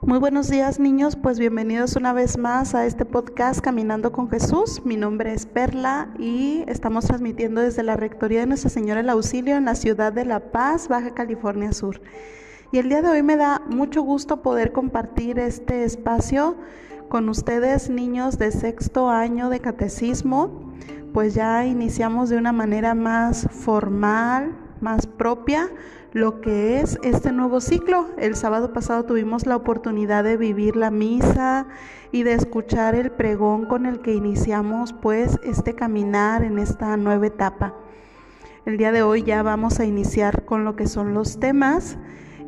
Muy buenos días niños, pues bienvenidos una vez más a este podcast Caminando con Jesús. Mi nombre es Perla y estamos transmitiendo desde la Rectoría de Nuestra Señora el Auxilio en la ciudad de La Paz, Baja California Sur. Y el día de hoy me da mucho gusto poder compartir este espacio con ustedes niños de sexto año de catecismo, pues ya iniciamos de una manera más formal, más propia lo que es este nuevo ciclo. El sábado pasado tuvimos la oportunidad de vivir la misa y de escuchar el pregón con el que iniciamos pues este caminar en esta nueva etapa. El día de hoy ya vamos a iniciar con lo que son los temas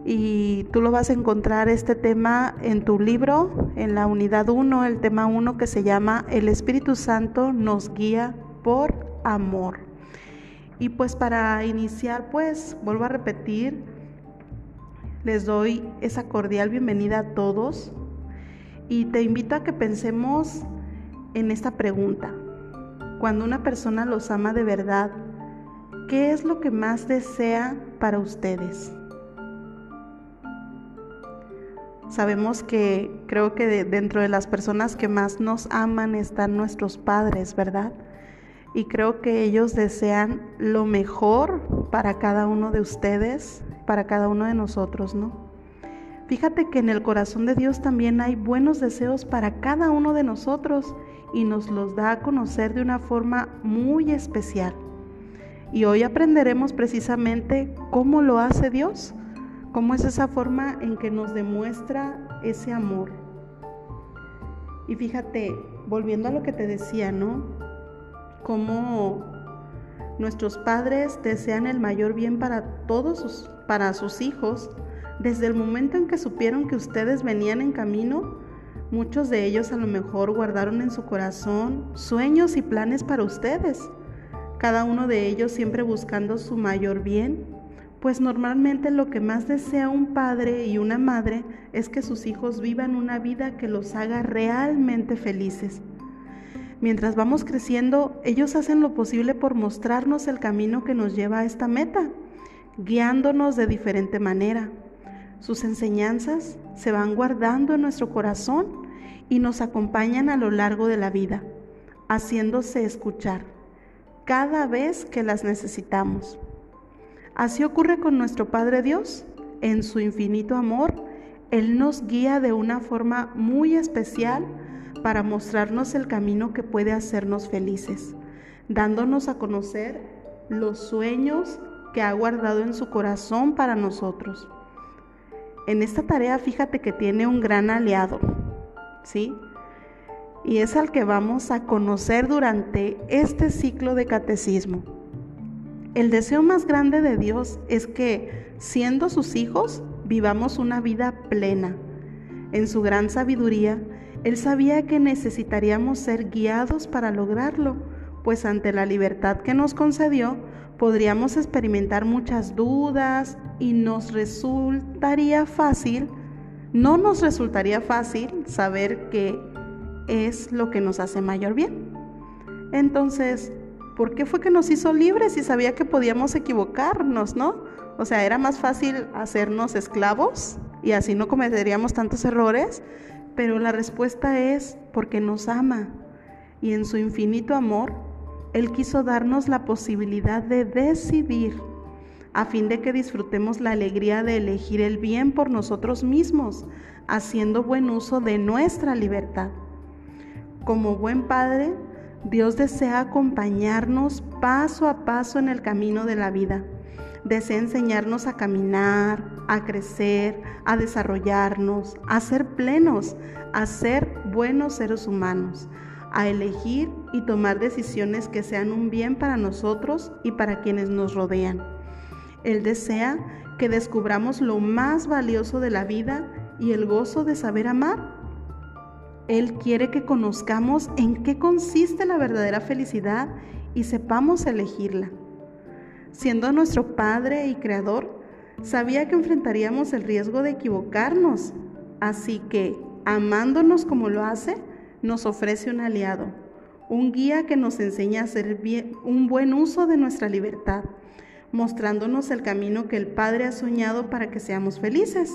y tú lo vas a encontrar este tema en tu libro, en la unidad 1, el tema 1 que se llama El Espíritu Santo nos guía por amor. Y pues para iniciar, pues vuelvo a repetir, les doy esa cordial bienvenida a todos y te invito a que pensemos en esta pregunta. Cuando una persona los ama de verdad, ¿qué es lo que más desea para ustedes? Sabemos que creo que dentro de las personas que más nos aman están nuestros padres, ¿verdad? Y creo que ellos desean lo mejor para cada uno de ustedes, para cada uno de nosotros, ¿no? Fíjate que en el corazón de Dios también hay buenos deseos para cada uno de nosotros y nos los da a conocer de una forma muy especial. Y hoy aprenderemos precisamente cómo lo hace Dios, cómo es esa forma en que nos demuestra ese amor. Y fíjate, volviendo a lo que te decía, ¿no? Cómo nuestros padres desean el mayor bien para todos sus, para sus hijos. Desde el momento en que supieron que ustedes venían en camino, muchos de ellos a lo mejor guardaron en su corazón sueños y planes para ustedes, cada uno de ellos siempre buscando su mayor bien, pues normalmente lo que más desea un padre y una madre es que sus hijos vivan una vida que los haga realmente felices. Mientras vamos creciendo, ellos hacen lo posible por mostrarnos el camino que nos lleva a esta meta, guiándonos de diferente manera. Sus enseñanzas se van guardando en nuestro corazón y nos acompañan a lo largo de la vida, haciéndose escuchar cada vez que las necesitamos. Así ocurre con nuestro Padre Dios. En su infinito amor, Él nos guía de una forma muy especial para mostrarnos el camino que puede hacernos felices, dándonos a conocer los sueños que ha guardado en su corazón para nosotros. En esta tarea fíjate que tiene un gran aliado, ¿sí? Y es al que vamos a conocer durante este ciclo de catecismo. El deseo más grande de Dios es que, siendo sus hijos, vivamos una vida plena. En su gran sabiduría, él sabía que necesitaríamos ser guiados para lograrlo, pues ante la libertad que nos concedió, podríamos experimentar muchas dudas y nos resultaría fácil, no nos resultaría fácil saber qué es lo que nos hace mayor bien. Entonces, ¿por qué fue que nos hizo libres si sabía que podíamos equivocarnos, no? O sea, era más fácil hacernos esclavos y así no cometeríamos tantos errores pero la respuesta es porque nos ama y en su infinito amor, Él quiso darnos la posibilidad de decidir a fin de que disfrutemos la alegría de elegir el bien por nosotros mismos, haciendo buen uso de nuestra libertad. Como buen Padre, Dios desea acompañarnos paso a paso en el camino de la vida desea enseñarnos a caminar, a crecer, a desarrollarnos, a ser plenos, a ser buenos seres humanos, a elegir y tomar decisiones que sean un bien para nosotros y para quienes nos rodean. Él desea que descubramos lo más valioso de la vida y el gozo de saber amar. Él quiere que conozcamos en qué consiste la verdadera felicidad y sepamos elegirla. Siendo nuestro Padre y Creador, sabía que enfrentaríamos el riesgo de equivocarnos, así que, amándonos como lo hace, nos ofrece un aliado, un guía que nos enseña a hacer un buen uso de nuestra libertad, mostrándonos el camino que el Padre ha soñado para que seamos felices.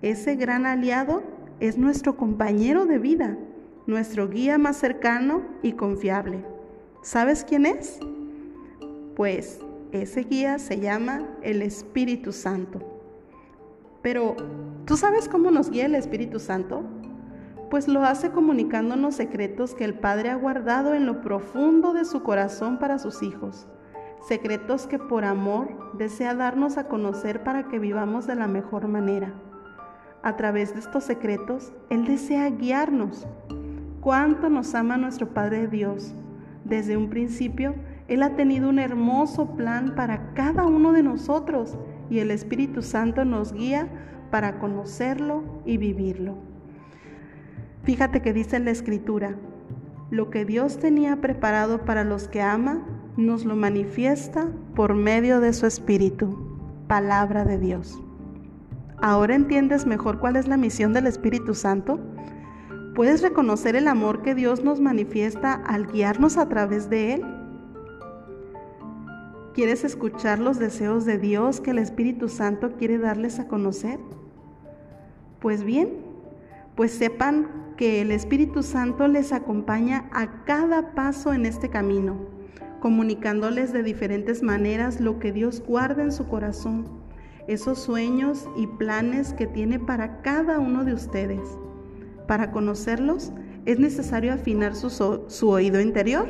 ese gran aliado es nuestro compañero de vida, nuestro guía más cercano y confiable. ¿Sabes quién es? Pues ese guía se llama el Espíritu Santo. Pero, ¿tú sabes cómo nos guía el Espíritu Santo? Pues lo hace comunicándonos secretos que el Padre ha guardado en lo profundo de su corazón para sus hijos. Secretos que por amor desea darnos a conocer para que vivamos de la mejor manera. A través de estos secretos, Él desea guiarnos. ¿Cuánto nos ama nuestro Padre Dios? Desde un principio, Él ha tenido un hermoso plan para cada uno de nosotros y el Espíritu Santo nos guía para conocerlo y vivirlo. Fíjate que dice en la Escritura, lo que Dios tenía preparado para los que ama, nos lo manifiesta por medio de su Espíritu, palabra de Dios. ¿Ahora entiendes mejor cuál es la misión del Espíritu Santo? ¿Puedes reconocer el amor que Dios nos manifiesta al guiarnos a través de Él? ¿Quieres escuchar los deseos de Dios que el Espíritu Santo quiere darles a conocer? Pues bien, pues sepan que el Espíritu Santo les acompaña a cada paso en este camino, comunicándoles de diferentes maneras lo que Dios guarda en su corazón esos sueños y planes que tiene para cada uno de ustedes. Para conocerlos es necesario afinar su, oído interior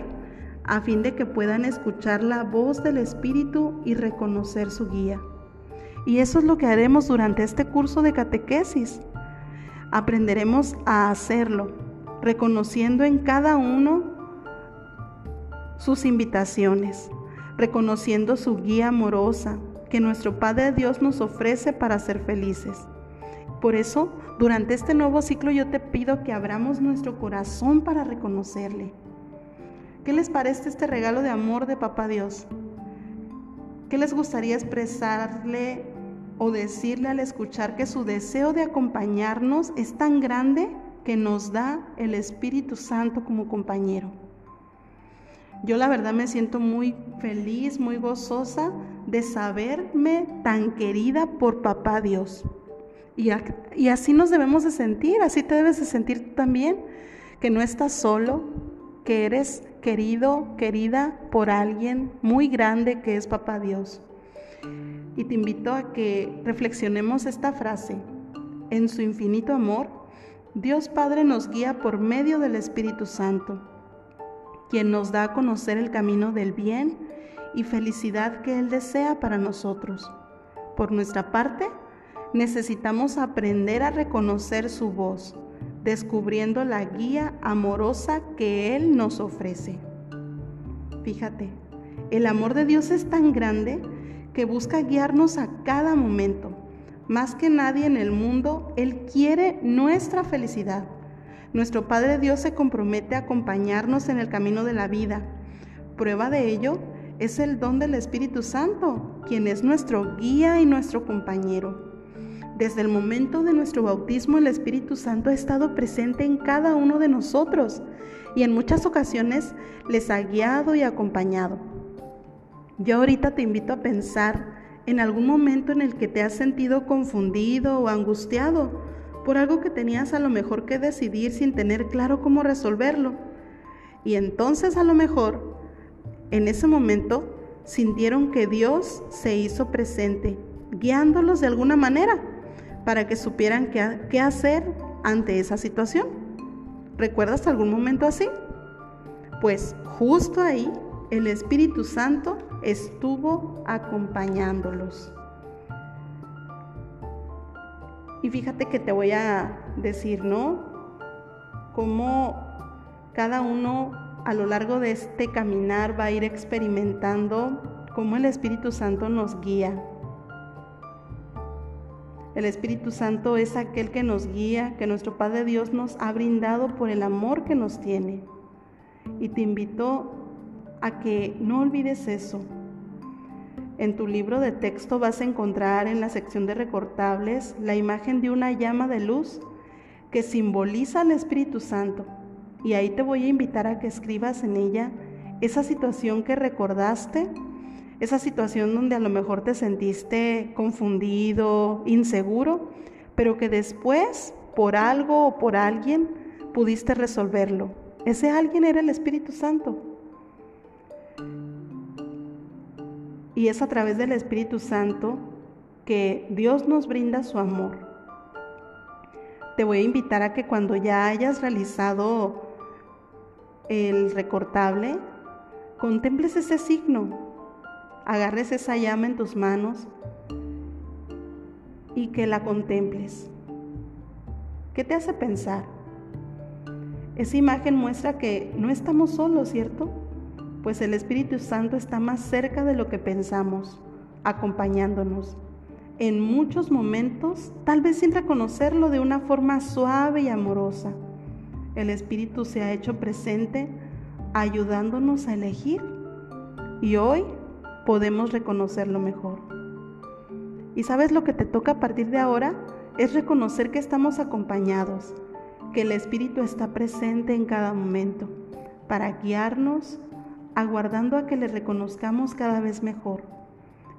a fin de que puedan escuchar la voz del Espíritu y reconocer su guía. Y eso es lo que haremos durante este curso de catequesis. Aprenderemos a hacerlo, reconociendo en cada uno sus invitaciones, reconociendo su guía amorosa, que nuestro Padre Dios nos ofrece para ser felices. Por eso, durante este nuevo ciclo yo te pido que abramos nuestro corazón para reconocerle. ¿Qué les parece este regalo de amor de Papá Dios? ¿Qué les gustaría expresarle o decirle al escuchar que su deseo de acompañarnos es tan grande que nos da el Espíritu Santo como compañero? Yo la verdad me siento muy feliz, muy gozosa de saberme tan querida por papá Dios. Y, así nos debemos de sentir, así te debes de sentir tú también, que no estás solo, que eres querido, querida por alguien muy grande que es papá Dios. Y te invito a que reflexionemos esta frase. En su infinito amor, Dios Padre nos guía por medio del Espíritu Santo quien nos da a conocer el camino del bien y felicidad que Él desea para nosotros. Por nuestra parte, necesitamos aprender a reconocer su voz, descubriendo la guía amorosa que Él nos ofrece. Fíjate, el amor de Dios es tan grande que busca guiarnos a cada momento. Más que nadie en el mundo, Él quiere nuestra felicidad. Nuestro Padre Dios se compromete a acompañarnos en el camino de la vida. Prueba de ello es el don del Espíritu Santo, quien es nuestro guía y nuestro compañero. Desde el momento de nuestro bautismo, el Espíritu Santo ha estado presente en cada uno de nosotros y en muchas ocasiones les ha guiado y acompañado. Yo ahorita te invito a pensar en algún momento en el que te has sentido confundido o angustiado por algo que tenías a lo mejor que decidir sin tener claro cómo resolverlo. Y entonces a lo mejor, en ese momento, sintieron que Dios se hizo presente, guiándolos de alguna manera para que supieran qué, hacer ante esa situación. ¿Recuerdas algún momento así? Pues justo ahí el Espíritu Santo estuvo acompañándolos. Y fíjate que te voy a decir, ¿no? Cómo cada uno a lo largo de este caminar va a ir experimentando cómo el Espíritu Santo nos guía. El Espíritu Santo es aquel que nos guía, que nuestro Padre Dios nos ha brindado por el amor que nos tiene. Y te invito a que no olvides eso, en tu libro de texto vas a encontrar en la sección de recortables la imagen de una llama de luz que simboliza al Espíritu Santo. Y ahí te voy a invitar a que escribas en ella esa situación que recordaste, esa situación donde a lo mejor te sentiste confundido, inseguro, pero que después, por algo o por alguien, pudiste resolverlo. Ese alguien era el Espíritu Santo. Y es a través del Espíritu Santo que Dios nos brinda su amor. Te voy a invitar a que cuando ya hayas realizado el recortable, contemples ese signo, agarres esa llama en tus manos y que la contemples. ¿Qué te hace pensar? Esa imagen muestra que no estamos solos, ¿cierto? Pues el Espíritu Santo está más cerca de lo que pensamos, acompañándonos. En muchos momentos, tal vez sin reconocerlo de una forma suave y amorosa, el Espíritu se ha hecho presente ayudándonos a elegir y hoy podemos reconocerlo mejor. ¿Y sabes lo que te toca a partir de ahora? Es reconocer que estamos acompañados, que el Espíritu está presente en cada momento para guiarnos, aguardando a que le reconozcamos cada vez mejor.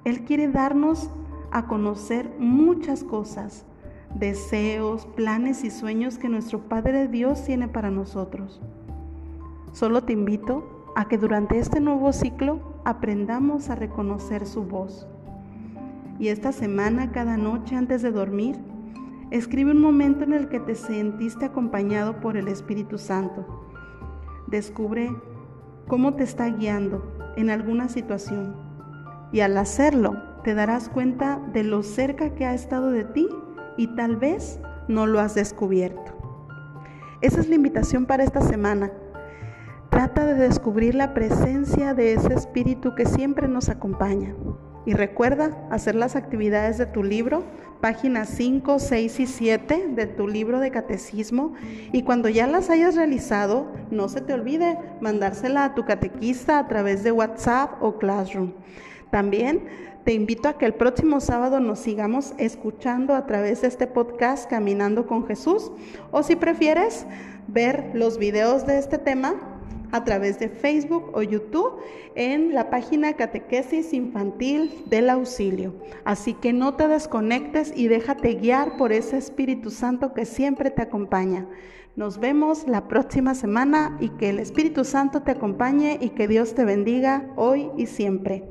Él quiere darnos a conocer muchas cosas, deseos, planes y sueños que nuestro Padre Dios tiene para nosotros. Solo te invito a que durante este nuevo ciclo aprendamos a reconocer su voz. Y esta semana, cada noche antes de dormir, escribe un momento en el que te sentiste acompañado por el Espíritu Santo. Descubre cómo te está guiando en alguna situación. Y al hacerlo, te darás cuenta de lo cerca que ha estado de ti y tal vez no lo has descubierto. Esa es la invitación para esta semana. Trata de descubrir la presencia de ese espíritu que siempre nos acompaña. Y recuerda hacer las actividades de tu libro, páginas 5, 6 y 7 de tu libro de catecismo. Y cuando ya las hayas realizado, no se te olvide mandársela a tu catequista a través de WhatsApp o Classroom. También te invito a que el próximo sábado nos sigamos escuchando a través de este podcast Caminando con Jesús. O si prefieres ver los videos de este tema, a través de Facebook o YouTube en la página Catequesis Infantil del Auxilio. Así que no te desconectes y déjate guiar por ese Espíritu Santo que siempre te acompaña. Nos vemos la próxima semana y que el Espíritu Santo te acompañe y que Dios te bendiga hoy y siempre.